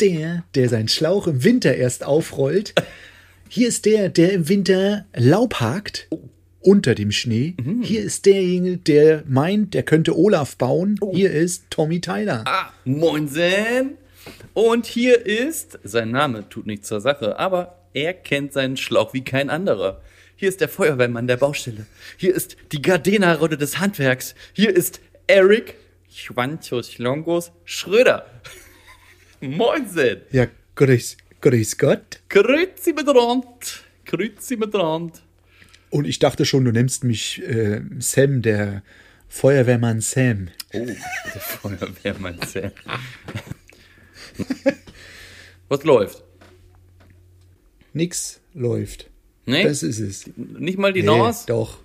der, der seinen Schlauch im Winter erst aufrollt. Hier ist der, der im Winter Laub hakt. Unter dem Schnee. Hier ist derjenige, der meint, der könnte Olaf bauen. Hier ist Tommy Tyler. Ah, Moinsen. Und hier ist, sein Name tut nichts zur Sache, aber er kennt seinen Schlauch wie kein anderer. Hier ist der Feuerwehrmann der Baustelle. Hier ist die Gardena-Rolle des Handwerks. Hier ist Eric Schwanzos Longos Schröder. Moinsen. Ja, grüß, grüß Gott. Grüezi miteinander. Grüezi miteinander. Und ich dachte schon, du nennst mich äh, Sam, der Feuerwehrmann Sam. Oh, der Feuerwehrmann Sam. Was läuft? Nix läuft. Nee? Das ist es. Nicht mal die Nee, Nase? doch.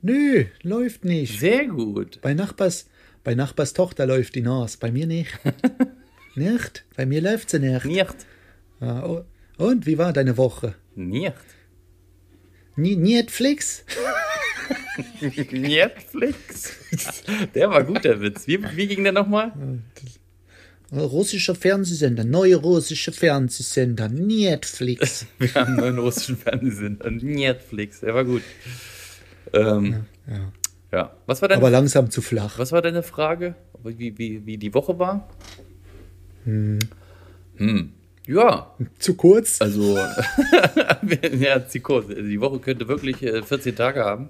Nö, läuft nicht. Sehr gut. Bei Nachbars, bei Nachbars Tochter läuft die Nase, bei mir nicht. nicht? Bei mir läuft sie nicht. Nicht. Ja, oh. Und wie war deine Woche? Nicht. Nie, Netflix? Netflix. Der war gut, der Witz. Wie, wie ging der nochmal? Russischer Fernsehsender, neue russische Fernsehsender, Netflix. Wir haben einen russischen Fernsehsender. Netflix. Der war gut. Ähm, Ja. ja. Was war deine, Aber langsam zu flach. was war deine Frage? Wie, wie, wie die Woche war? Hm. Ja, Zu kurz? also ja, Zikos. Die Woche könnte wirklich äh, 14 Tage haben.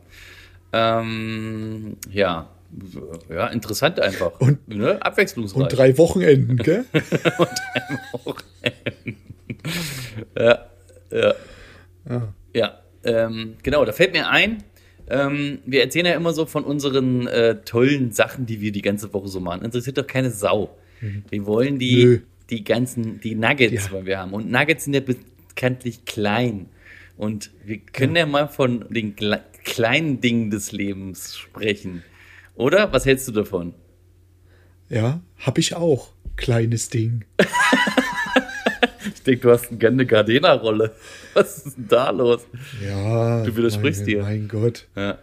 Ähm, ja, ja, interessant einfach. Und- ne? abwechslungsreich. Und drei Wochenenden, gell? Ja, ja. Ja. Ja, ähm, genau, da fällt mir ein, ähm, wir erzählen ja immer so von unseren äh, tollen Sachen, die wir die ganze Woche so machen. Interessiert doch keine Sau. Wir wollen die, Mhm. Nö. die ganzen, die Nuggets, Ja. weil wir haben. Und Nuggets sind ja bekanntlich klein. Und wir können ja, mal von den gle- kleinen Dingen des Lebens sprechen. Oder? Was hältst du davon? Ja, hab ich auch. Kleines Ding. Ich denke, du hast eine Gardena-Rolle. Was ist denn da los? Ja. Du widersprichst mein, dir. Mein Gott. Ja.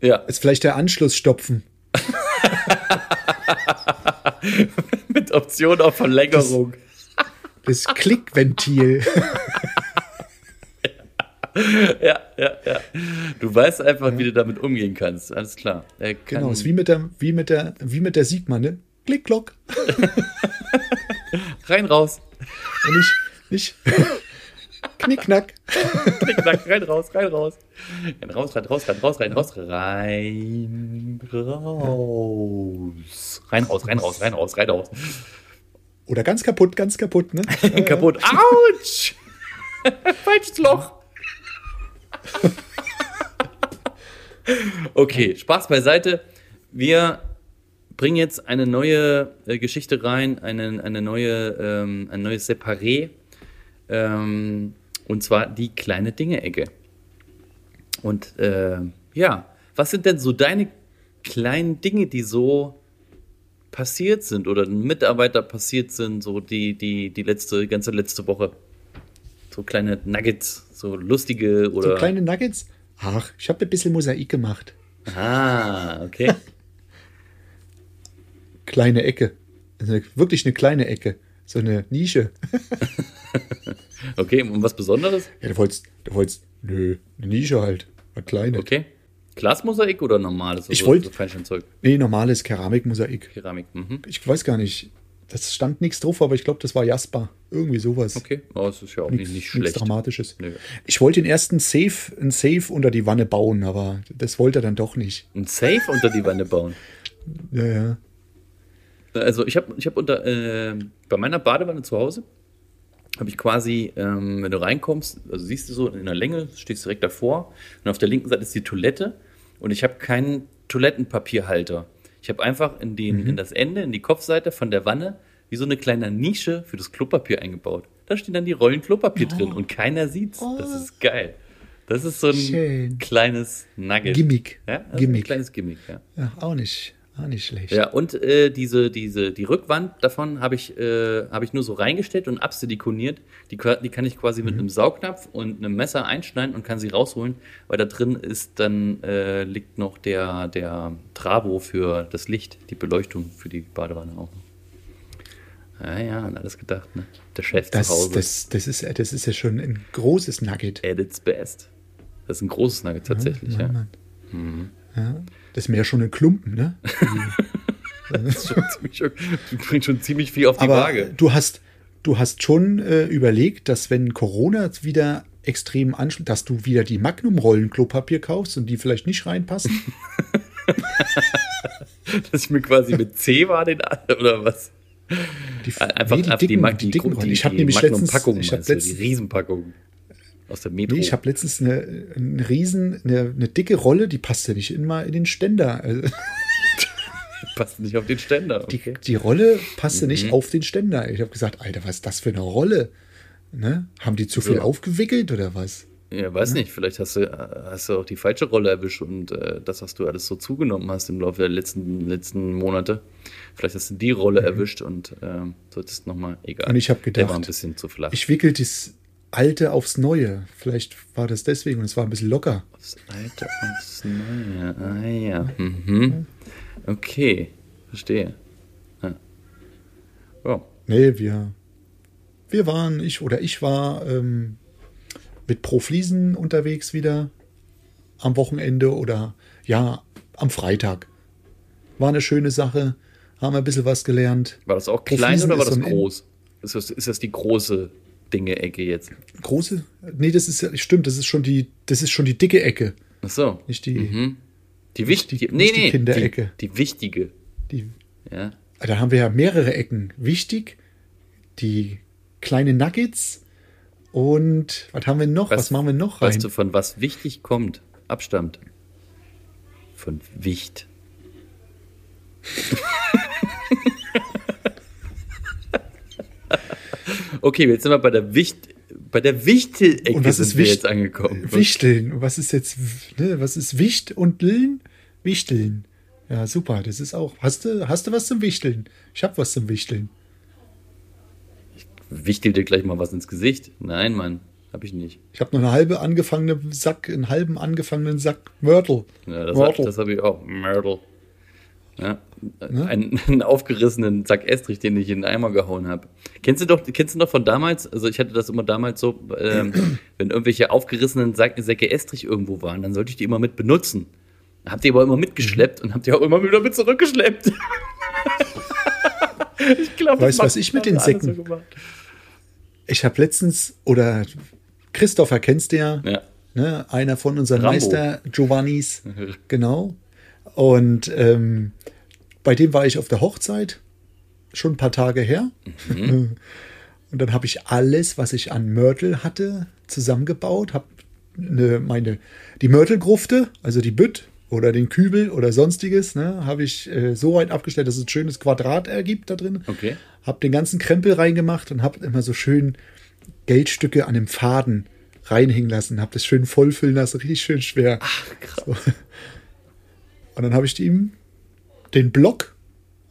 Ja, Ist vielleicht der Anschluss stopfen. mit Option auf Verlängerung. Das Klickventil. Ja, ja, ja. Du weißt einfach, wie du damit umgehen kannst. Alles klar. Kann, Genau, ist wie mit der, wie mit der, wie mit der Sigma, ne? Klick, klock. rein, raus. Und nicht, nicht knick, knack. Knick, knack, rein, raus, rein, raus. Rein, raus, rein, raus, rein, raus, rein, raus, rein, raus. Rein, raus, rein, raus, rein, raus, rein, raus. Oder ganz kaputt, ganz kaputt, ne? Kaputt. Autsch! Falsches Loch. Okay, Spaß beiseite. Wir bringen jetzt eine neue äh, Geschichte rein, eine, eine neue, ähm, ein neues Separé. Ähm, und zwar die kleine Dinge-Ecke. Und äh, ja, was sind denn so deine kleinen Dinge, die so passiert sind oder Mitarbeiter passiert sind, so die, die, die letzte, ganze letzte Woche? So kleine Nuggets, so lustige oder. So kleine Nuggets. Ach, ich habe ein bisschen Mosaik gemacht. ah, okay. Kleine Ecke. Also wirklich eine kleine Ecke. So eine Nische. Okay, und was Besonderes? Ja, du wolltest, du wolltest, nö, eine Nische halt. Eine kleine. Okay. Glasmosaik oder normales? Ich Also wollt- so Nee, normales Keramikmosaik. Keramik. Mhm. Ich weiß gar nicht. Das stand nichts drauf, aber ich glaube, das war Jasper. Irgendwie sowas. Okay, oh, das ist ja auch Nichts, nicht, nicht nichts schlecht. Dramatisches. Nö. Ich wollte den ersten Safe, einen Safe unter die Wanne bauen, aber das wollte er dann doch nicht. Ein Safe unter die Wanne bauen. Ja, ja. Also ich habe ich hab unter äh, bei meiner Badewanne zu Hause habe ich quasi, ähm, wenn du reinkommst, also siehst du so in der Länge, stehst direkt davor und auf der linken Seite ist die Toilette und ich habe keinen Toilettenpapierhalter. Ich habe einfach in, den, in das Ende, in die Kopfseite von der Wanne, wie so eine kleine Nische für das Klopapier eingebaut. Da stehen dann die Rollen Klopapier drin und keiner sieht's. Das ist geil. Das ist so ein Schön. kleines Nugget. Gimmick. Ja, also ein Gimmick. kleines Gimmick, ja. Ja, auch nicht, auch nicht schlecht. Ja, und äh, diese, diese, die Rückwand davon habe ich, äh, hab ich nur so reingestellt und absilikoniert. Die, die kann ich quasi mit einem Saugnapf und einem Messer einschneiden und kann sie rausholen, weil da drin ist dann äh, liegt noch der, der Trabo für das Licht, die Beleuchtung für die Badewanne auch. Ja, ja, an alles gedacht, ne? Der Chef Das, zu Hause. das, das, ist, das ist ja schon ein großes Nugget. at its best. Das ist ein großes Nugget tatsächlich, ja. Mann, Mann. Ja, das ist mehr schon ein Klumpen, ne? Das schon ziemlich, du bringst schon ziemlich viel auf die Aber Waage. du hast, du hast schon äh, überlegt, dass wenn Corona wieder extrem anschlägt, dass du wieder die Magnum-Rollen Klopapier kaufst und die vielleicht nicht reinpassen. Dass ich mir quasi mit C war den oder was? Die, Einfach, nee, die die, dicken, die die, dicken die, Rollen. die, Ich habe nämlich letztens, Magnum-Packung, ich habe meinst du, die letztens, Riesenpackung aus der Metro. nee, ich habe letztens eine, eine riesen, eine, eine dicke Rolle, die passt ja nicht immer in den Ständer. Also, Passt nicht auf den Ständer. die, Okay. die Rolle passte Mhm. nicht auf den Ständer. Ich habe gesagt, Alter, was ist das für eine Rolle? Ne? Haben die zu viel Ja. aufgewickelt oder was? Ja, weiß nicht, vielleicht hast du, äh, hast du auch die falsche Rolle erwischt und äh, das, was du alles so zugenommen hast im Laufe der letzten, letzten Monate, vielleicht hast du die Rolle erwischt und ähm, solltest nochmal, egal. Mhm. Und ich hab Der war gedacht, ein bisschen zu flach. Ich wickel das Alte aufs Neue. Vielleicht war das deswegen und es war ein bisschen locker. Das alte aufs neue. Ah ja. Mhm. Okay, verstehe. Ja. Ja. Nee, wir, wir waren, ich oder ich war ähm, mit Pro Fliesen unterwegs wieder am Wochenende oder ja, am Freitag. War eine schöne Sache, haben ein bisschen was gelernt. War das auch klein Fliesen oder war das so groß? Ist das, ist das die große Dinge-Ecke jetzt? Große? Nee, das ist ja, stimmt, das ist schon die, das ist schon die dicke Ecke. Ach so. Nicht die, Mhm. Die wichtige. Nee, nicht die nee. Kinderecke. Die, die wichtige. die Ja. Da haben wir ja mehrere Ecken. Wichtig, die kleinen Nuggets und was haben wir noch? Was, machen wir noch rein? Weißt du, von was wichtig kommt? Abstammt. Von Wicht. okay, jetzt sind wir bei der Wicht, bei der Wichtel-Ecke Und was sind ist wir Wicht- jetzt angekommen. Wichteln. Und Was ist jetzt, ne, was ist Wicht und Lillen? Wichteln. Ja, super. Das ist auch. Hast du, hast du was zum Wichteln? Ich habe was zum Wichteln. Wichtel dir gleich mal was ins Gesicht? Nein, Mann, hab ich nicht. Ich habe noch eine halbe angefangene Sack, einen halben angefangenen Sack Mörtel. Ja, das, Mörtel. das habe ich auch. Mörtel. Ja, Ne? einen, einen aufgerissenen Sack Estrich, den ich in den Eimer gehauen habe. Kennst du doch, kennst du noch von damals? Also ich hatte das immer damals so, ähm, wenn irgendwelche aufgerissenen Sack, Säcke Estrich irgendwo waren, dann sollte ich die immer mit benutzen. Habt ihr aber immer mitgeschleppt und habt ihr auch immer wieder mit zurückgeschleppt. ich glaube, Weißt du, was ich mit den Säcken- Ich habe letztens, oder Christopher kennst du ja, Ja. ne, einer von unseren Rambo. Meister Giovannis, genau. Und ähm, bei dem war ich auf der Hochzeit, schon ein paar Tage her. Mhm. Und dann habe ich alles, was ich an Mörtel hatte, zusammengebaut, habe ne, meine die Mörtelgrufte, also die Bütt oder den Kübel oder sonstiges, ne, habe ich äh, so weit abgestellt, dass es ein schönes Quadrat ergibt da drin. Okay. Habe den ganzen Krempel reingemacht und habe immer so schön Geldstücke an dem Faden reinhängen lassen, habe das schön vollfüllen lassen, richtig schön schwer. Ach, krass. Und dann habe ich ihm den Block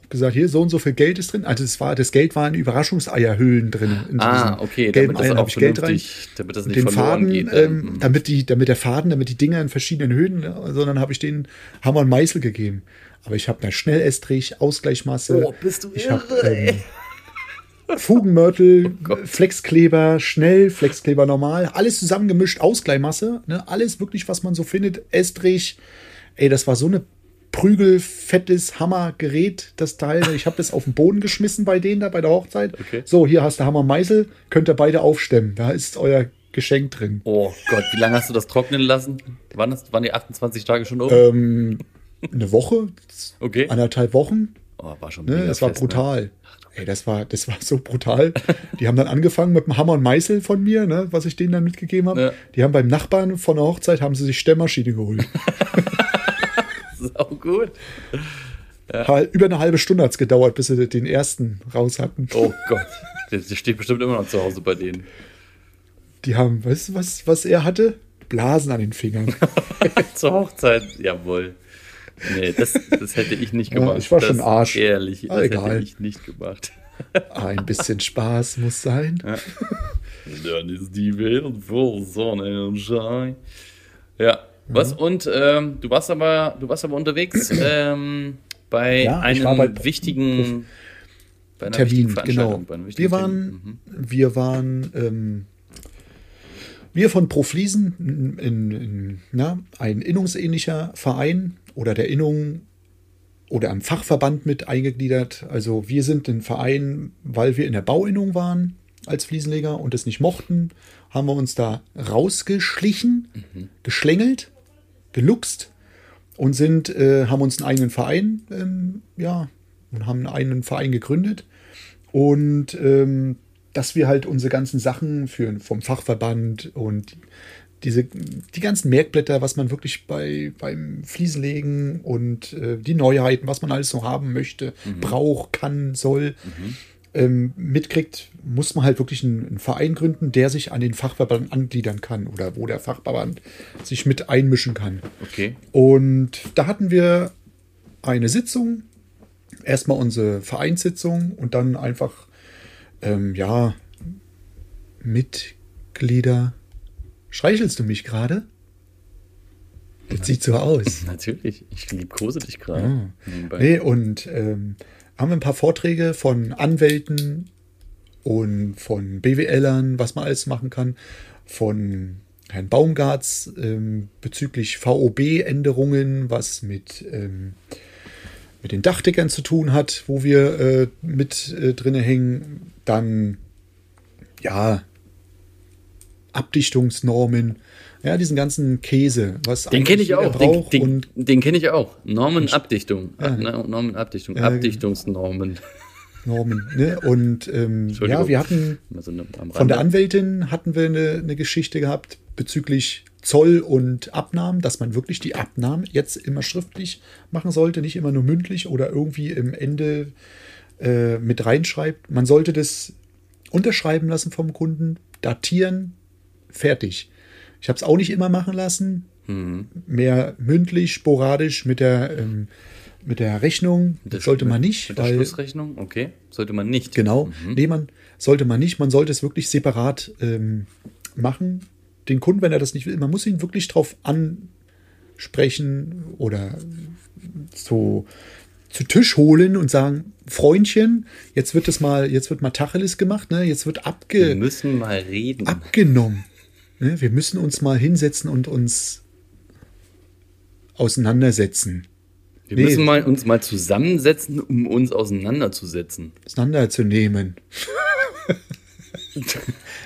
hab gesagt, hier so und so viel Geld ist drin. Also das war das Geld war in Überraschungseierhüllen drin. In Ah, okay, gelben damit das Eiern auch habe ich Geld rein. damit das nicht den verloren Faden, geht. ähm, Mhm. damit, die, damit der Faden, damit die Dinger in verschiedenen Höhen, ne, sondern habe ich den Hammer und Meißel gegeben. Aber ich habe da Schnellestrich, Ausgleichsmasse. Oh, bist du ich irre, hab, ähm, Fugenmörtel, Oh. Flexkleber, schnell, Flexkleber normal, alles zusammengemischt, Ausgleichmasse, ne, alles wirklich, was man so findet, Estrich. Ey, das war so eine prügelfettes Hammergerät, das Teil. Ich habe das auf den Boden geschmissen bei denen da bei der Hochzeit. Okay. So, hier hast du Hammer und Meißel, könnt ihr beide aufstemmen. Da ist euer Geschenk drin. Oh Gott, wie lange hast du das trocknen lassen? Waren, das, waren die 28 Tage schon um? Ähm, eine Woche, okay. anderthalb Wochen. Oh, war schon Ne, das war fest, ne? brutal. Ey, das war, das war so brutal. Die haben dann angefangen mit dem Hammer und Meißel von mir, ne, was ich denen dann mitgegeben habe. Ja. Die haben beim Nachbarn von der Hochzeit haben sie sich Stemmmaschine geholt. Gut. Hal- Über eine halbe Stunde hat es gedauert, bis sie den ersten raus hatten. Oh Gott. Der, steht bestimmt immer noch zu Hause bei denen. Die haben, weißt du, was, was er hatte? Blasen an den Fingern. Zur Hochzeit, jawohl. Nee, das, das hätte ich nicht Ja, gemacht. ich war das, schon Arsch. Ehrlich, das Ah, hätte egal. ich nicht gemacht. Ein bisschen Spaß muss sein. Dann ist die Welt voll Sonnenschein. Ja, was? Mhm. Und ähm, du warst aber, du warst aber unterwegs ähm, bei Ja, einem bei- wichtigen Bei einer Termin, genau. Wir waren. Mhm. wir waren, ähm, wir von Profliesen, in, in, na, ein innungsähnlicher Verein oder der Innung oder am Fachverband mit eingegliedert. Also wir sind ein Verein, weil wir in der Bauinnung waren als Fliesenleger und es nicht mochten, haben wir uns da rausgeschlichen, geschlängelt, geluchst und sind, äh, haben uns einen eigenen Verein, ähm, ja, und haben einen eigenen Verein gegründet. Und ähm, dass wir halt unsere ganzen Sachen für, vom Fachverband und diese, die ganzen Merkblätter, was man wirklich bei, beim Fliesenlegen und äh, die Neuheiten, was man alles so haben möchte, braucht, kann, soll, ähm, mitkriegt, muss man halt wirklich einen, einen Verein gründen, der sich an den Fachverband angliedern kann oder wo der Fachverband sich mit einmischen kann. Okay. Und da hatten wir eine Sitzung, erstmal unsere Vereinssitzung und dann einfach, ähm, ja, Mitglieder. Streichelst du mich gerade? Das sieht so aus. Natürlich. Ich liebkose dich gerade. Nebenbei. Nee, und ähm, haben wir ein paar Vorträge von Anwälten und von BWLern, was man alles machen kann, von Herrn Baumgarts ähm, bezüglich VOB-Änderungen, was mit, ähm, mit den Dachdeckern zu tun hat, wo wir äh, mit äh, drinne hängen. Dann, ja, Abdichtungsnormen, ja, diesen ganzen Käse, was Den kenne ich auch. Den, den, den kenne ich auch. Normenabdichtung. Ja. Ja. Normenabdichtung. Genau. Abdichtungsnormen. Normen. Ne? Und ähm, ja, wir hatten Mal so eine- am von der. Anwältin hatten wir eine, eine Geschichte gehabt bezüglich Zoll und Abnahmen, dass man wirklich die Abnahmen jetzt immer schriftlich machen sollte, nicht immer nur mündlich oder irgendwie im Ende äh, mit reinschreibt. Man sollte das unterschreiben lassen vom Kunden, datieren, fertig. Ich habe es auch nicht immer machen lassen, Mhm. mehr mündlich, sporadisch mit der ähm, mit der Rechnung. Der sollte man nicht, Mit der weil Schlussrechnung? Okay. Sollte man nicht. Genau. Mhm. Nee, man sollte man nicht. Man sollte es wirklich separat ähm, machen. Den Kunden, wenn er das nicht will, man muss ihn wirklich drauf ansprechen oder so zu Tisch holen und sagen, Freundchen, jetzt wird es mal, jetzt wird mal Tacheles gemacht, ne? Jetzt wird Wir abge, müssen mal reden. abgenommen. Ne? Wir müssen uns mal hinsetzen und uns auseinandersetzen. Wir nee. müssen mal, uns mal zusammensetzen, um uns auseinanderzusetzen. auseinanderzunehmen.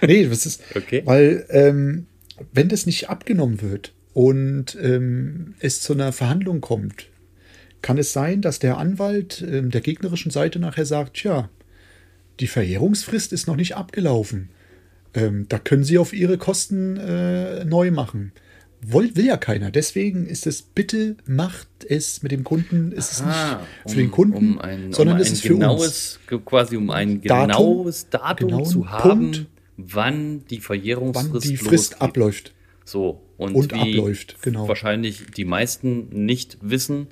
nee, das ist, Okay. weil ähm, wenn das nicht abgenommen wird und ähm, es zu einer Verhandlung kommt, kann es sein, dass der Anwalt ähm, der gegnerischen Seite nachher sagt, tja, die Verjährungsfrist ist noch nicht abgelaufen. Ähm, da können Sie auf Ihre Kosten äh, neu machen. Will, will ja keiner. Deswegen ist es, bitte macht es mit dem Kunden, ist es Ah, nicht für den Kunden, um ein, sondern um es ein ist für uns. genaues, quasi um ein Datum, genaues Datum genauen zu haben, Punkt, wann die Verjährungsfrist wann die Frist losgeht. abläuft. So, und, Und abläuft, genau. wahrscheinlich die meisten nicht wissen,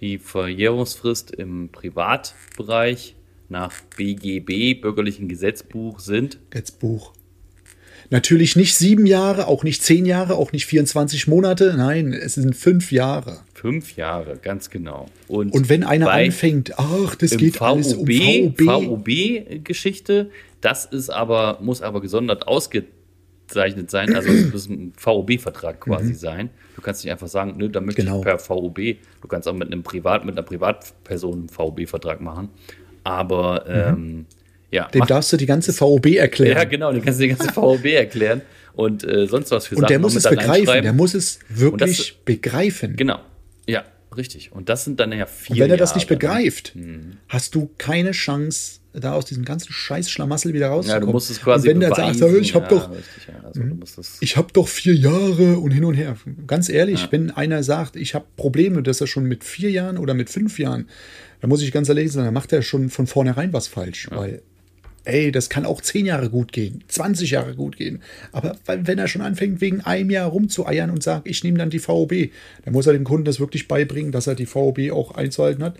die Verjährungsfrist im Privatbereich nach BGB, Bürgerlichen Gesetzbuch, sind Jetzt Buch. Natürlich nicht sieben Jahre, auch nicht zehn Jahre, auch nicht 24 Monate. Nein, es sind fünf Jahre. fünf Jahre, ganz genau. Und, Und wenn einer anfängt, ach, das geht alles um VOB, VOB. VOB-Geschichte, das ist aber, muss aber gesondert ausgezeichnet sein, also es muss ein VOB-Vertrag quasi sein. Du kannst nicht einfach sagen, nö, da möchte Mhm. Genau. ich per VOB. Du kannst auch mit einem Privat, mit einer Privatperson einen VOB-Vertrag machen. Aber ähm, ja, Dem mach- darfst du die ganze VOB erklären. ja, genau, den kannst du die ganze VOB erklären und äh, sonst was für Und Sachen der noch muss es begreifen. Der muss es wirklich das- begreifen. Genau, ja, richtig. Und das sind dann ja vier Und wenn er das nicht Jahre. ne? begreift, hast du keine Chance, da aus diesem ganzen scheiß Schlamassel wieder Ja, rauszukommen. du musst es quasi und wenn der beweisen. sagt, ich habe ja, doch, Richtig, ja. also, es, ich habe doch vier Jahre und hin und her. Ganz ehrlich, wenn einer sagt, ich habe Probleme, dass er schon mit vier Jahren oder mit fünf Jahren, dann muss ich ganz ehrlich sagen, dann macht er schon von vornherein was falsch. Weil, ey, das kann auch zehn Jahre gut gehen, 20 Jahre gut gehen. Aber wenn er schon anfängt, wegen einem Jahr rumzueiern und sagt, ich nehme dann die VOB, dann muss er dem Kunden das wirklich beibringen, dass er die VOB auch einzuhalten hat.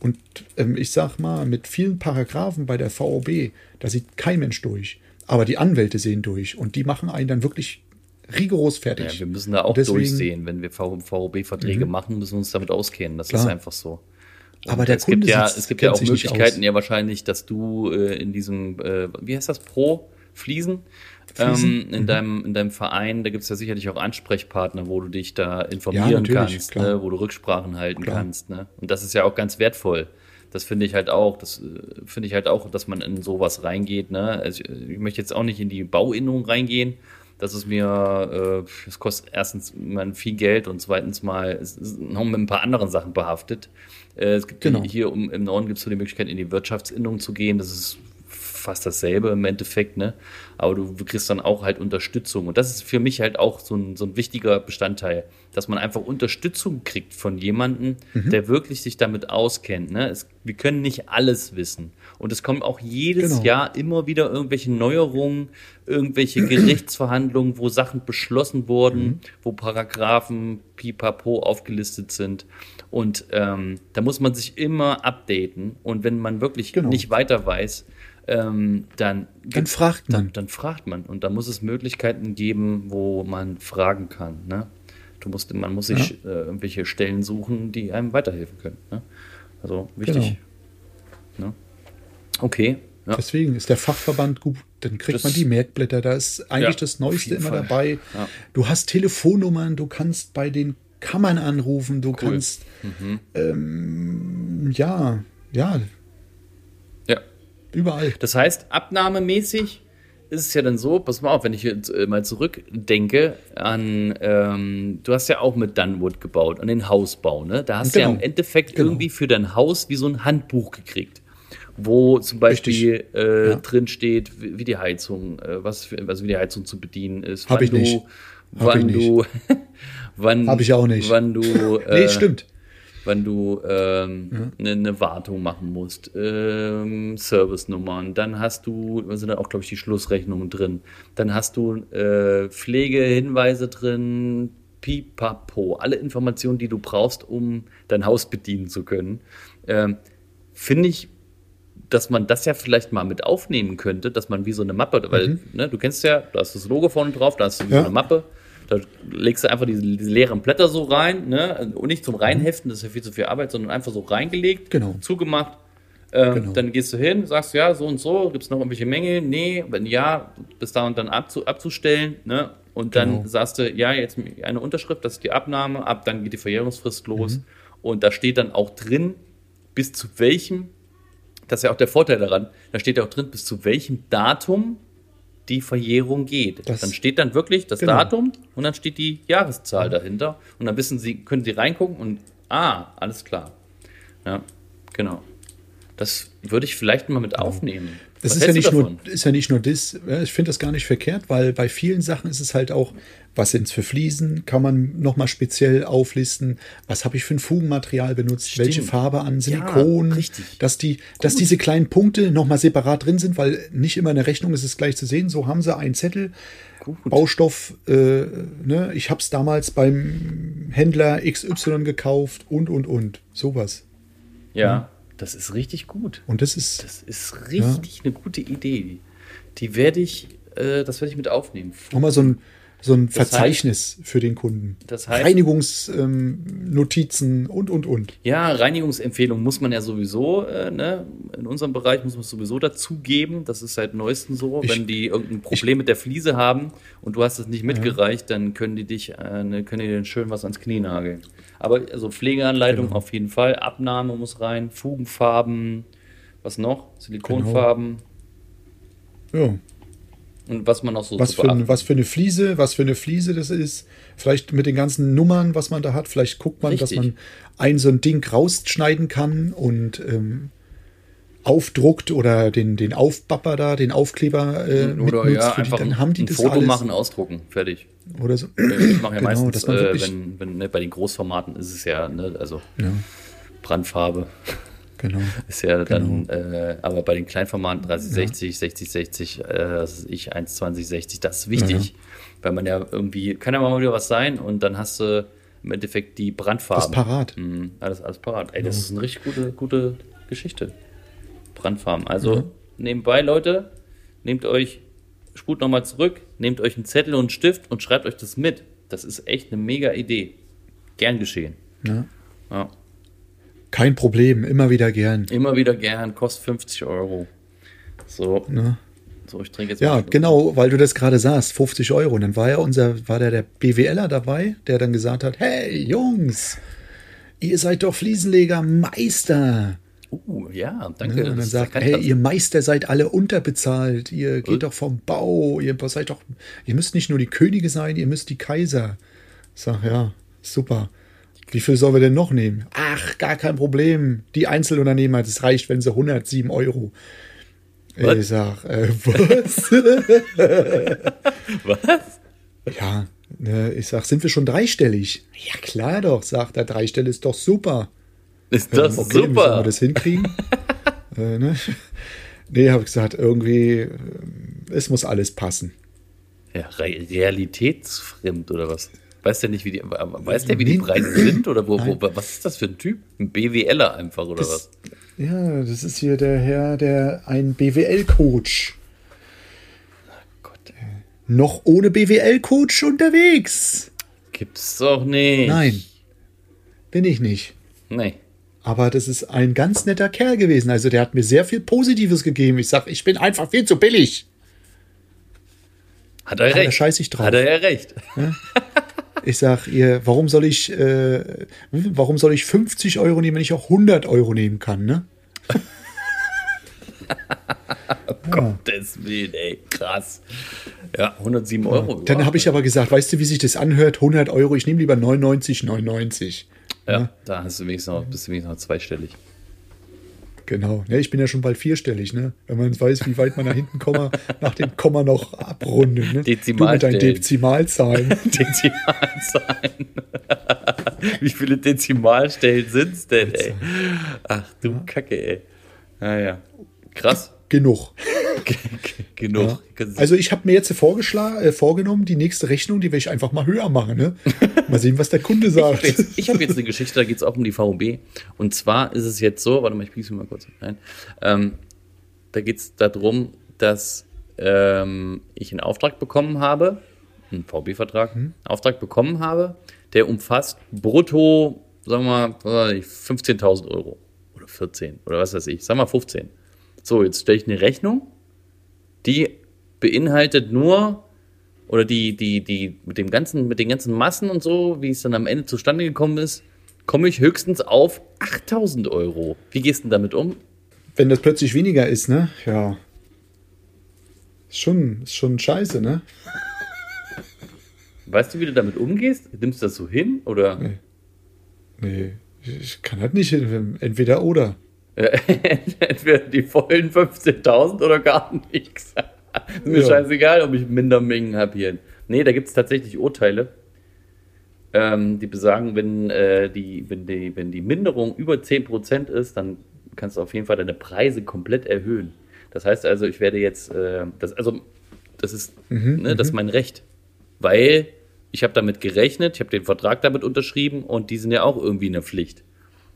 Und ähm, ich sag mal, mit vielen Paragraphen bei der VOB, da sieht kein Mensch durch. Aber die Anwälte sehen durch und die machen einen dann wirklich rigoros fertig. ja, wir müssen da auch deswegen- Mhm. durchsehen. Wenn wir VOB-Verträge machen, müssen wir uns damit auskennen. Das ist Klar. einfach so. Aber der es gibt Kunde ja, sitzt- es gibt ja auch Möglichkeiten, ja wahrscheinlich, dass du äh, in diesem, äh, wie heißt das, Pro Fliesen? Fliesen? Ähm, in, deinem, in deinem Verein, da gibt es ja sicherlich auch Ansprechpartner, wo du dich da Ja, informieren natürlich, kannst, ne, wo du Rücksprachen halten Klar. kannst. Ne? Und das ist ja auch ganz wertvoll. Das finde ich halt auch, das äh, finde ich halt auch, dass man in sowas reingeht. Ne? Also ich, ich möchte jetzt auch nicht in die Bauinnung reingehen. Das ist mir, äh, es kostet erstens mal viel Geld und zweitens mal, es ist noch mit ein paar anderen Sachen behaftet. Äh, es gibt Genau. die, hier um, im Norden gibt es so die Möglichkeit, in die Wirtschaftsinnung zu gehen. Das ist fast dasselbe im Endeffekt, ne? Aber du kriegst dann auch halt Unterstützung. Und das ist für mich halt auch so ein, so ein wichtiger Bestandteil, dass man einfach Unterstützung kriegt von jemandem, Mhm. der wirklich sich damit auskennt. Ne? Es, wir können nicht alles wissen. Und es kommen auch jedes Genau. Jahr immer wieder irgendwelche Neuerungen, irgendwelche Gerichtsverhandlungen, wo Sachen beschlossen wurden, Mhm. wo Paragraphen pipapo aufgelistet sind. Und ähm, da muss man sich immer updaten. Und wenn man wirklich Genau. nicht weiter weiß, ähm, dann, Dann fragt man. Dann, dann fragt man. Und da muss es Möglichkeiten geben, wo man fragen kann. Ne? Du musst, man muss sich äh, irgendwelche Stellen suchen, die einem weiterhelfen können. Ne? Also wichtig. Ne? Okay. Ja. Deswegen ist der Fachverband gut, dann kriegt Das- man die Merkblätter, da ist eigentlich Ja, das Neueste immer Fall. dabei. Ja. Du hast Telefonnummern, du kannst bei den Kammern anrufen, du kannst Mhm. ähm, ja, ja, ja. Überall. Das heißt, abnahmemäßig ist es ja dann so, pass mal auf, wenn ich jetzt äh, mal zurückdenke an, ähm, du hast ja auch mit Dunwood gebaut, an den Hausbau, ne? Da hast du ja Genau. im Endeffekt Genau. irgendwie für dein Haus wie so ein Handbuch gekriegt. Wo zum Beispiel äh, Ja. drin steht, wie, wie die Heizung, äh, was für, also wie die Heizung zu bedienen ist, Hab wann ich du, nicht. Hab wann ich du, wann, Hab ich auch nicht. wann du, Nee, äh, stimmt. Wenn du ähm, eine, eine Wartung machen musst, ähm, Servicenummern, dann hast du, da sind dann auch, glaube ich, die Schlussrechnungen drin, dann hast du äh, Pflegehinweise drin, pipapo, alle Informationen, die du brauchst, um dein Haus bedienen zu können. Ähm, Finde ich, dass man das ja vielleicht mal mit aufnehmen könnte, dass man wie so eine Mappe, weil ne, du kennst ja, da hast das Logo vorne drauf, da hast du wie Ja. so eine Mappe, da legst du einfach diese, diese leeren Blätter so rein, ne? Und nicht zum Reinheften, das ist ja viel zu viel Arbeit, sondern einfach so reingelegt, Genau. zugemacht. Ähm, Genau. Dann gehst du hin, sagst ja, so und so, gibt es noch irgendwelche Mängel? Nee, wenn ja, bis da und dann abzu, abzustellen, ne? Und dann Genau. sagst du, ja, jetzt eine Unterschrift, das ist die Abnahme, ab dann geht die Verjährungsfrist los. Mhm. Und da steht dann auch drin, bis zu welchem, das ist ja auch der Vorteil daran, da steht ja auch drin, bis zu welchem Datum die Verjährung geht. Das- dann steht dann wirklich das Genau. Datum und dann steht die Jahreszahl dahinter. Und dann wissen Sie, können Sie reingucken und ah, alles klar. Ja, genau. Das würde ich vielleicht mal mit aufnehmen. Das Was ist ja, nicht nur, ist ja nicht nur das. ja, Ich finde das gar nicht verkehrt, weil bei vielen Sachen ist es halt auch, was sind es für Fliesen, kann man nochmal speziell auflisten, was habe ich für ein Fugenmaterial benutzt, Stimmt. welche Farbe an Silikon, richtig. dass die, dass diese kleinen Punkte nochmal separat drin sind, weil nicht immer in der Rechnung ist es gleich zu sehen. So haben sie einen Zettel, Gut. Baustoff, äh, ne, ich habe es damals beim Händler XY gekauft und und und sowas. Ja, das ist richtig gut. Und das ist Das ist richtig eine gute Idee. Die werde ich, äh, das werde ich mit aufnehmen. Nochmal so ein, so ein heißt- Verzeichnis für den Kunden. Das heißt- Reinigungsnotizen und, und, und. Ja, Reinigungsempfehlung muss man ja sowieso, äh, ne? in unserem Bereich muss man es sowieso dazugeben. Das ist seit neuestem so. Ich- Wenn die irgendein Problem mit der Fliese haben und du hast es nicht mitgereicht, dann können die dich, äh, ne, können die dir schön was ans Knie nageln. Aber also Pflegeanleitung Genau. auf jeden Fall, Abnahme muss rein, Fugenfarben, was noch? Silikonfarben Ja. Und was man noch so Was für, ein, was für eine Fliese, was für eine Fliese das ist. Vielleicht mit den ganzen Nummern, was man da hat. Vielleicht guckt man, dass Richtig. man ein so ein Ding rausschneiden kann und ähm, aufdruckt oder den, den Aufbapper da, den Aufkleber äh, Oder mitnutzt ja, für die, einfach dann haben die ein das Foto alles. machen, ausdrucken, fertig. Oder so. Ich mache ja Genau, meistens, dass äh, wenn, wenn ne, bei den Großformaten ist es ja, ne, also Ja, Brandfarbe genau. ist ja dann, äh, aber bei den Kleinformaten 3060, 6060, äh, das ist ich 12060, das ist wichtig, weil man ja irgendwie, kann ja mal wieder was sein und dann hast du im Endeffekt die Brandfarben. Das parat. Mhm, alles, alles parat. Ey, das ist eine richtig gute, gute Geschichte. Brandfarben. Also nebenbei, Leute, nehmt euch, spult nochmal zurück, nehmt euch einen Zettel und einen Stift und schreibt euch das mit. Das ist echt eine mega Idee. Gern geschehen. Ja. Ja. Kein Problem, immer wieder gern. Immer wieder gern, kostet 50 Euro. So. Ne? So, ich trinke jetzt Ja, genau, weil du das gerade sagst, 50 Euro. Und dann war ja unser, war da der BWLer dabei, der dann gesagt hat, hey Jungs, ihr seid doch Fliesenleger Meister. Uh, ja, danke. Ne? Und dann sagt, hey, ihr Meister seid alle unterbezahlt, ihr geht Und? doch vom Bau, ihr seid doch, ihr müsst nicht nur die Könige sein, ihr müsst die Kaiser. Ich sag, ja, super. Wie viel sollen wir denn noch nehmen? Ach, gar kein Problem. Die Einzelunternehmer, das reicht, wenn sie 107 Euro. Was? Ich sag, äh, was? Was? ja, ne, ich sag, sind wir schon dreistellig? Ja, klar doch, sagt er, dreistellig ist doch super. Ist das Ähm, okay, Wie sollen wir super? das hinkriegen? äh, ne? Nee, habe ich gesagt, irgendwie, äh, es muss alles passen. Ja, Re realitätsfremd oder was? Weiß der nicht, wie die, weiß der, wie die. Preise sind oder wo, wo, was ist das für ein Typ? Ein BWLer einfach oder Das- was? Ja, das ist hier der Herr, der ein BWL-Coach. Gott, Noch ohne BWL-Coach unterwegs. gibt's doch nicht. Nein, bin ich nicht. Nee. Aber das ist ein ganz netter Kerl gewesen. Also der hat mir sehr viel Positives gegeben. Ich sag, ich bin einfach viel zu billig. Hat er Aber da recht. scheiß ich drauf. Hat er ja recht. Ich sag ihr, warum soll ich, äh, warum soll ich 50 Euro nehmen, wenn ich auch 100 Euro nehmen kann, ne? Gottes Willen, ey. Krass. Ja, 107 Euro. Dann wow. habe ich aber gesagt, weißt du, wie sich das anhört? 100 Euro, ich nehme lieber 99, 99. Ja, da hast du wenigstens noch, bist du wenigstens noch zweistellig. Genau. Ja, ich bin ja schon bald vierstellig, ne? Wenn man weiß, wie weit man nach hinten Komma, nach dem Komma noch abrundet. Ne? Du mit deinen Dezimalstellen. Dezimalzahlen. Dezimalzahlen. Wie viele Dezimalstellen sind's denn, ey? Ach du Kacke, ey. Naja. Krass. Genug. Genug. Also ich habe mir jetzt vorgeschlagen, äh, vorgenommen, die nächste Rechnung, die werde ich einfach mal höher machen. Ne? Mal sehen, was der Kunde Ich habe sagt. jetzt, ich hab jetzt eine Geschichte, da geht es auch um die VUB. Und zwar ist es jetzt so, warte mal, ich piekse mal kurz rein. Ähm, da geht es darum, dass ähm, ich einen Auftrag bekommen habe, einen VB-Vertrag, einen Auftrag bekommen habe, der umfasst brutto, sagen wir mal, äh, 15.000 Euro. Oder 14 oder was weiß ich, sagen wir 15. So, jetzt stelle ich eine Rechnung, die beinhaltet nur oder die, die, die, mit dem ganzen, mit den ganzen Massen und so, wie es dann am Ende zustande gekommen ist, komme ich höchstens auf 8000 Euro. Wie gehst du denn damit um? Wenn das plötzlich weniger ist, ne? Ja. Ist schon, ist schon scheiße, ne? Weißt du, wie du damit umgehst? Nimmst du das so hin oder? Nee. Nee, ich kann halt nicht hin. Entweder oder. Entweder die vollen 15.000 oder gar nichts. Ist mir Ja. scheißegal, ob ich Mindermengen habe hier. Nee, da gibt es tatsächlich Urteile, ähm, die besagen, wenn, äh, die, wenn, die, wenn die Minderung über 10% ist, dann kannst du auf jeden Fall deine Preise komplett erhöhen. Das heißt also, ich werde jetzt, äh, das, also, das ist, ne, das ist mein Recht. Weil ich habe damit gerechnet, ich habe den Vertrag damit unterschrieben und die sind ja auch irgendwie in der Pflicht.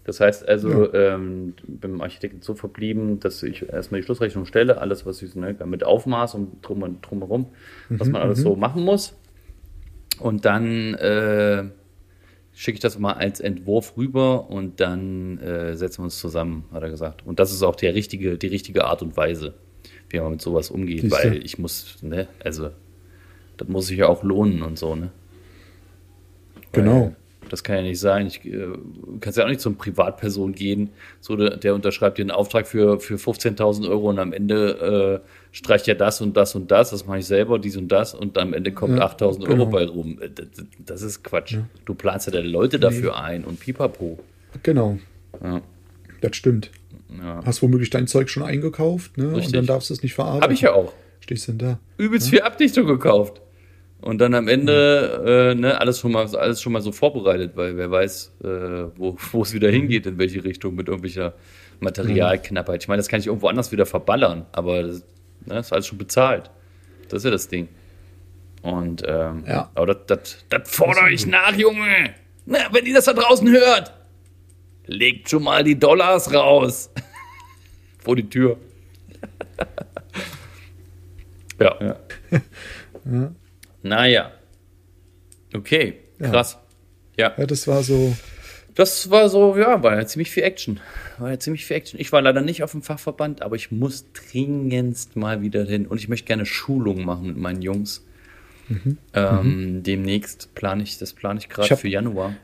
Das heißt also, ähm, bin dem Architekten so verblieben, dass ich erstmal die Schlussrechnung stelle, alles, was ich ne, mit Aufmaß und drum und drumherum, was man alles so machen muss. Und dann äh, schicke ich das mal als Entwurf rüber und dann äh, setzen wir uns zusammen, hat er gesagt. Und das ist auch der richtige, die richtige Art und Weise, wie man mit sowas umgeht, Siehste. weil ich muss, ne, also das muss sich ja auch lohnen und so, ne? Genau. Das kann ja nicht sein. Ich, äh, du kannst ja auch nicht zum Privatperson gehen, so der, der unterschreibt dir einen Auftrag für, für 15.000 Euro und am Ende äh, streicht ja das und das und das, das mache ich selber, dies und das und am Ende kommt Ja, 8.000 genau. Euro bei rum. Äh, Das, das ist Quatsch. Du planst ja deine Leute dafür ein und pipapo. Genau. Ja, Das stimmt. ja. Hast womöglich dein Zeug schon eingekauft, ne? Richtig. Und dann darfst du es nicht verarbeiten. Habe ich ja auch. Stehst du denn da? übelst viel Abdichtung gekauft. Und dann am Ende äh, ne, alles, schon mal, alles schon mal so vorbereitet, weil wer weiß, äh, wo, es wieder hingeht, in welche Richtung mit irgendwelcher Materialknappheit. Ich meine, das kann ich irgendwo anders wieder verballern, aber das ne, ist alles schon bezahlt. Das ist ja das Ding. Und ähm, Ja. aber das, das, das fordere ich nach, Junge. Na, wenn ihr das da draußen hört, legt schon mal die Dollars raus. Vor die Tür. ja. Ja. Naja. Okay, krass. Ja. Ja, das war so Das war so, ja, war ja ziemlich viel Action. War ja ziemlich viel Action. Ich war leider nicht auf dem Fachverband, aber ich muss dringendst mal wieder hin. Und ich möchte gerne Schulungen machen mit meinen Jungs. Ähm, Demnächst plane ich, das plane ich gerade für Januar.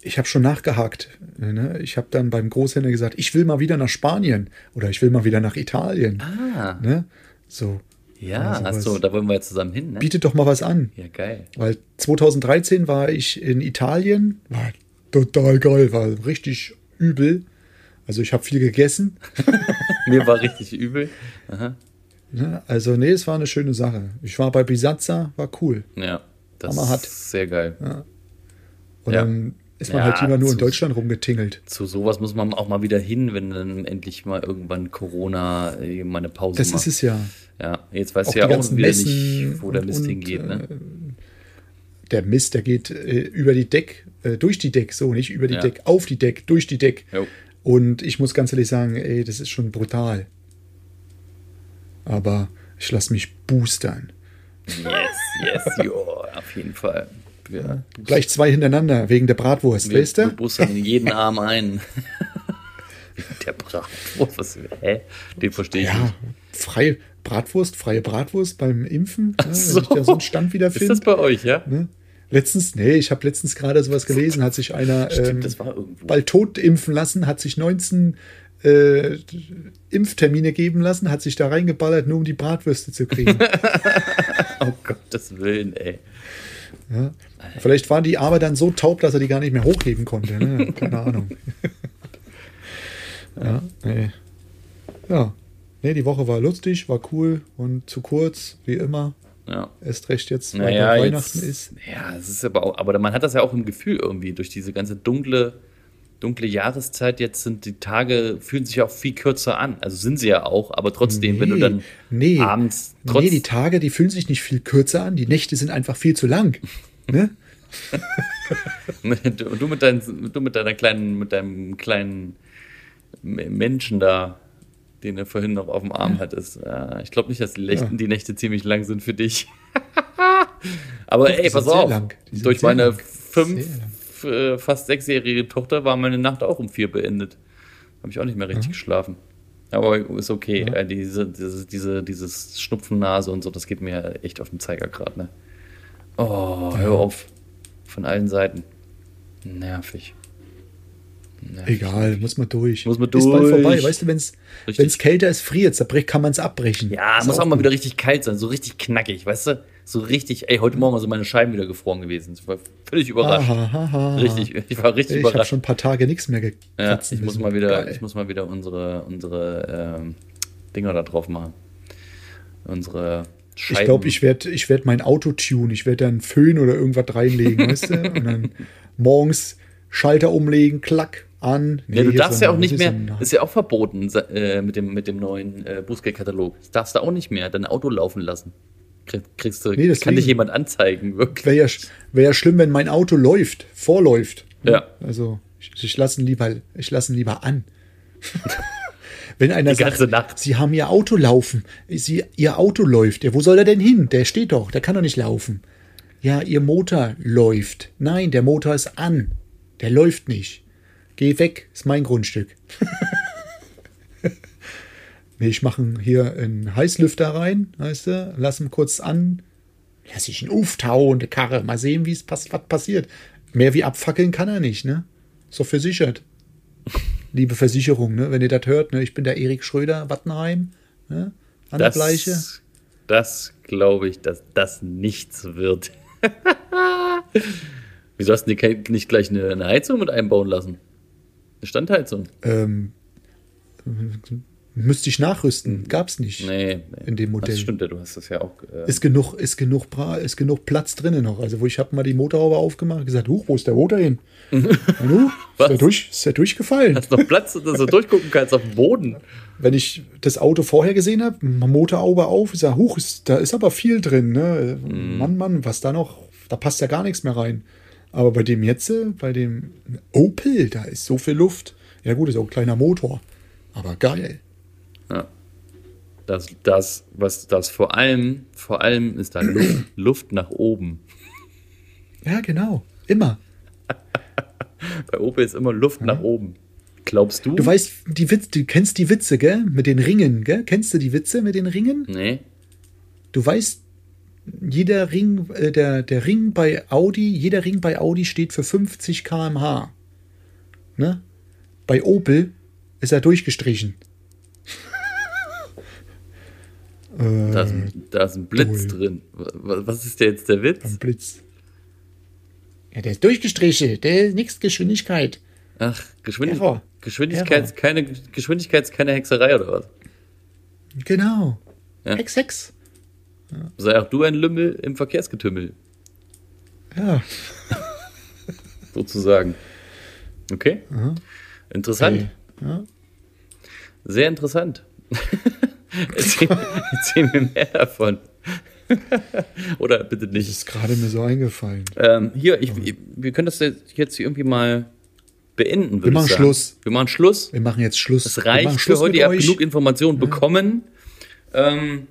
Ich habe schon nachgehakt. Ne? Ich habe dann beim Großhändler gesagt, ich will mal wieder nach Spanien oder ich will mal wieder nach Italien. Ah, Ne? So, ja, ach so, was- da wollen wir ja zusammen hin, ne? bietet doch mal was an. Ja, geil. Weil 2013 war ich in Italien, war total geil, war richtig übel. Also ich habe viel gegessen. Mir war richtig übel. Aha. Ne? Also nee, es war eine schöne Sache. Ich war bei Bisazza, war cool. Ja, das ist sehr geil. Und Ja. dann ist man Ja, halt immer nur in zu- Deutschland rumgetingelt. Zu sowas muss man auch mal wieder hin, wenn dann endlich mal irgendwann Corona äh, mal eine Pause Das macht. ist es ja. Ja, jetzt weißt du ja auch wieder Messen nicht, wo der und- Mist und, hingeht. Ne? äh, Der Mist, der geht äh, über die Deck, äh, durch die Deck, so nicht über die Ja. Deck, auf die Deck, durch die Deck. Jo. Und ich muss ganz ehrlich sagen, ey, das ist schon brutal. Aber ich lasse mich boostern. Yes, yes, jo, auf jeden Fall. Wir, Gleich zwei hintereinander, wegen der Bratwurst, wir, weißt wir du? boostern in jeden Arm ein. der Bratwurst, was, hä? Den verstehe ich Ja, nicht. freie Bratwurst, freie Bratwurst beim Impfen. Ne, so. Wenn ich da so einen Stand Ist wiederfinde. das bei euch, ja? Ne? Letztens, nee, ich habe letztens gerade sowas gelesen, hat sich einer Stimmt, ähm, bald tot impfen lassen, hat sich 19 äh, Impftermine geben lassen, hat sich da reingeballert, nur um die Bratwürste zu kriegen. Oh Gottes Willen, ey. Ja. Vielleicht waren die aber dann so taub, dass er die gar nicht mehr hochheben konnte. Ne? Keine Ahnung. ja, nee. Ja. Nee, die Woche war lustig, war cool und zu kurz, wie immer. Ja. Erst recht jetzt, weil Naja, bald jetzt, Weihnachten ist. ja, es ist aber auch, aber man hat das ja auch im Gefühl irgendwie durch diese ganze dunkle, dunkle Jahreszeit. Jetzt sind die Tage fühlen sich auch viel kürzer an. Also sind sie ja auch, aber trotzdem, wenn du dann nee, abends trotz, nee, die Tage, die fühlen sich nicht viel kürzer an, die Nächte sind einfach viel zu lang. Ne? du, du mit deinen, du mit deiner kleinen, mit deinem kleinen Menschen da, den du vorhin noch auf dem Arm hattest. Ja, ich glaube nicht, dass die, Nächte, Ja. die Nächte ziemlich lang sind für dich. aber Doch, ey, pass auf. Durch meine lang. fünf, äh, fast sechsjährige Tochter war meine Nacht auch um vier beendet. Habe ich auch nicht mehr richtig geschlafen. Aber ist okay. Ja. Äh, diese, diese, diese, dieses Schnupfennase und so, das geht mir echt auf den Zeiger gerade. Ne? Oh, hör auf. Von allen Seiten. Nervig. Nervig. Egal, muss man durch. Muss man Ist bald durch. vorbei. Weißt du, wenn es kälter ist, friert es, kann man es abbrechen. Ja, muss auch mal gut. wieder richtig kalt sein, so richtig knackig, weißt du? So richtig, ey, heute Morgen sind meine Scheiben wieder gefroren gewesen. Ich war völlig überrascht. Aha, aha, aha. Richtig, ich war richtig Ich habe überrascht. schon ein paar Tage nichts mehr Ja, gekratzt. ich muss mal wieder, ich muss mal wieder unsere, unsere ähm, Dinger da drauf machen. Unsere Scheiben. Ich glaube, ich werde ich werd mein Auto tunen. Ich werde da einen Föhn oder irgendwas reinlegen, weißt du? Und dann morgens Schalter umlegen, klack, an. Nee, Ja, du darfst ja auch nicht mehr, ist ja auch verboten äh, mit, dem, mit dem neuen äh, Bußgeldkatalog. Das darfst du auch nicht mehr dein Auto laufen lassen. Krieg, kriegst du, Nee, kann dich jemand anzeigen, wirklich. Wäre ja, wär ja schlimm, wenn mein Auto läuft, vorläuft. Ja. Also ich, ich lasse ihn lieber, ich lasse ihn lieber an. wenn einer Die ganze sagt, Nacht. Sie haben Ihr Auto laufen, Sie, Ihr Auto läuft. Ja, wo soll er denn hin? Der steht doch, der kann doch nicht laufen. Ja, Ihr Motor läuft. Nein, der Motor ist an. Der läuft nicht. Geh weg, ist mein Grundstück. ich mache hier einen Heißlüfter rein, weißt du, lass ihn kurz an, lass ich ihn auftauen, die Karre, mal sehen, wie es pass was passiert. Mehr wie abfackeln kann er nicht, ne? Ist doch versichert. Liebe Versicherung, ne? Wenn ihr das hört, ne? Ich bin der Erik Schröder, Wattenheim, ne? An der Bleiche. Das, glaube ich, dass das nichts wird. Wieso hast du nicht gleich eine, eine Heizung mit einbauen lassen? Eine Standheizung? Ähm, müsste ich nachrüsten. Gab's nicht. Nee, nee. In dem Modell. Das stimmt ja, du hast das ja auch. Äh, Ist genug, ist genug, Bra ist genug Platz drinnen noch. Also, wo ich habe mal die Motorhaube aufgemacht und gesagt, huch, wo ist der Motor hin? Nu, ist, der durch, ist der durchgefallen? hast noch Platz, dass du durchgucken kannst auf dem Boden. Wenn ich das Auto vorher gesehen habe, Motorhaube auf, ich sage, huch, ist, da ist aber viel drin. Ne? Mhm. Mann, Mann, was da noch, da passt ja gar nichts mehr rein. Aber bei dem jetzt, äh, bei dem Opel, da ist so viel Luft. Ja gut, ist auch ein kleiner Motor. Aber geil. Ja. Das, das, was das vor allem, vor allem ist da Luft, Luft nach oben. Ja, genau. Immer. Bei Opel ist immer Luft nach oben. Glaubst du? Du weißt, die Witz, du kennst die Witze, gell? Mit den Ringen, gell? Kennst du die Witze mit den Ringen? Nee. Du weißt, jeder Ring, äh, der, der Ring bei Audi, jeder Ring bei Audi steht für 50 km/h. Ne? Bei Opel ist er durchgestrichen. Da ist, ein- da ist ein Blitz Dui. drin. Wa- Was ist der jetzt der Witz? Am Blitz. Ja, der ist durchgestrichen, der ist nix Geschwindigkeit. Ach, Geschwindig Error. Geschwindigkeit, Error. keine, Geschwindigkeit ist keine Hexerei oder was? Genau. Ja. Hex, Hex. Sei auch du ein Lümmel im Verkehrsgetümmel, Ja. sozusagen. Okay? Interessant. Okay. Ja. Sehr interessant. erzähl, erzähl mir mehr davon. Oder bitte Das nicht. ist gerade mir so eingefallen. Ähm, hier, ich, wir können das jetzt irgendwie mal beenden, würde Wir machen ich. Schluss. Wir machen Schluss. Wir machen jetzt Schluss. Es Wir reicht für heute. Ihr habt genug Informationen bekommen. Ähm,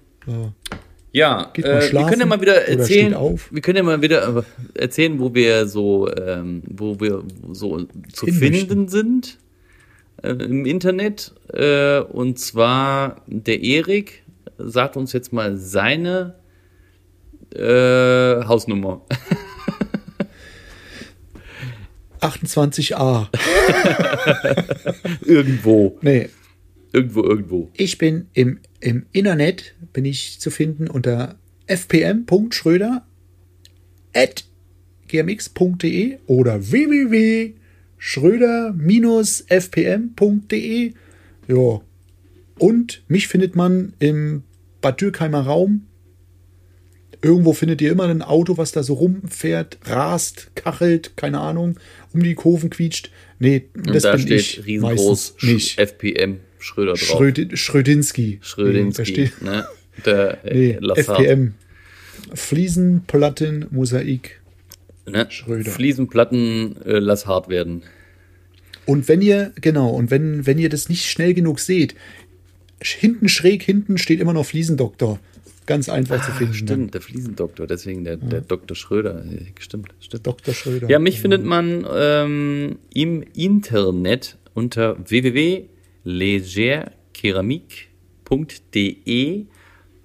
ja, Geht mal äh, wir können ja mal wieder erzählen. Wir können ja mal wieder äh, erzählen, wo wir so, ähm, wo wir so zu Hin finden möchten. sind äh, im Internet. Äh, und zwar der Erik sagt uns jetzt mal seine äh, Hausnummer. 28a. irgendwo, Nee, irgendwo, irgendwo. ich bin im, im Internet, bin ich zu finden unter fpm.schröder at gmx.de oder www.schröder-fpm.de. Ja. Und mich findet man im Bad Dürkheimer Raum. Irgendwo findet ihr immer ein Auto, was da so rumfährt, rast, kachelt, keine Ahnung, um die Kurven quietscht. Nee, das da bin steht ich riesengroß nicht. FPM Schröder drauf. Schrödi Schrödinski. Schrödinski. Nee, ne? Der äh, nee. FPM. Fliesen, Platten, Mosaik. Ne? Schröder. Fliesenplatten äh, lass hart werden. Und wenn ihr, genau, und wenn, wenn ihr das nicht schnell genug seht, hinten schräg hinten steht immer noch Fliesendoktor. Ganz einfach zu finden. Ah, Stimmt, der Fliesendoktor, deswegen der, der Dr. Schröder. Stimmt, stimmt. Dr. Schröder. Ja, mich findet man ähm, im Internet unter www.legerkeramik.de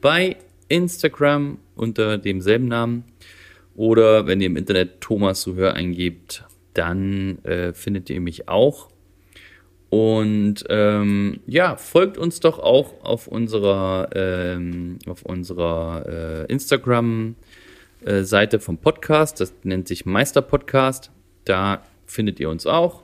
bei Instagram unter demselben Namen oder wenn ihr im Internet Thomas Souhör eingebt, dann äh, findet ihr mich auch. Und ähm, ja, folgt uns doch auch auf unserer, ähm, auf unserer äh, Instagram äh, vom Podcast. Das nennt sich Meister Podcast. Da findet ihr uns auch.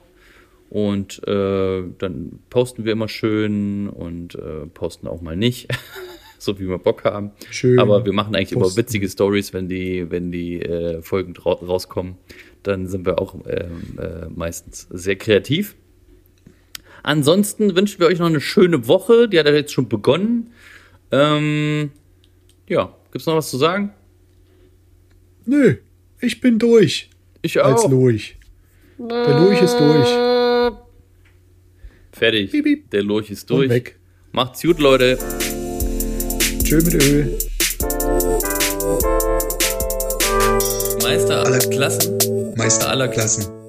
Und äh, dann posten wir immer schön und äh, posten auch mal nicht, so wie wir Bock haben. Schön Aber wir machen eigentlich immer posten. witzige Stories, wenn die, wenn die äh, Folgen rauskommen. Dann sind wir auch ähm, äh, meistens sehr kreativ. Ansonsten wünschen wir euch noch eine schöne Woche. Die hat ja jetzt schon begonnen. Ähm, ja, gibt's noch was zu sagen? Nö, ich bin durch. Ich Als auch. Lurch. Der Lurch ist durch. Fertig. Piep, piep. Der Lurch ist Und durch. weg. Macht's gut, Leute. Tschö mit Öl. Meister aller Klassen. Meister aller Klassen.